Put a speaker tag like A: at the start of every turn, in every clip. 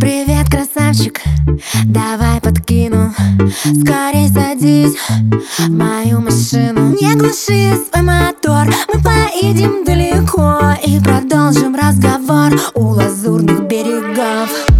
A: Привет, красавчик, давай подкину. Скорей садись в мою машину. Не глуши свой мотор, мы поедем далеко И продолжим разговор у лазурных берегов.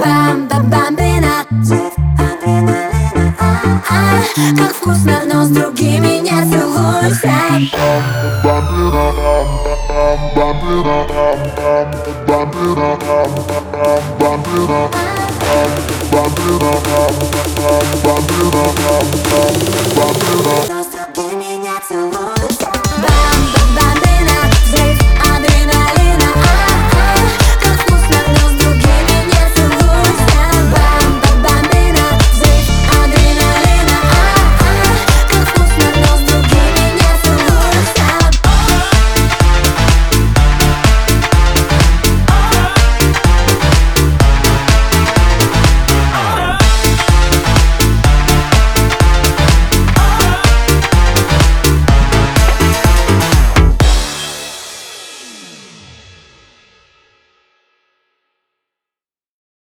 A: Бам-бам-бамбина, как вкусно, но с другими не целуйся Но с другими не целуйся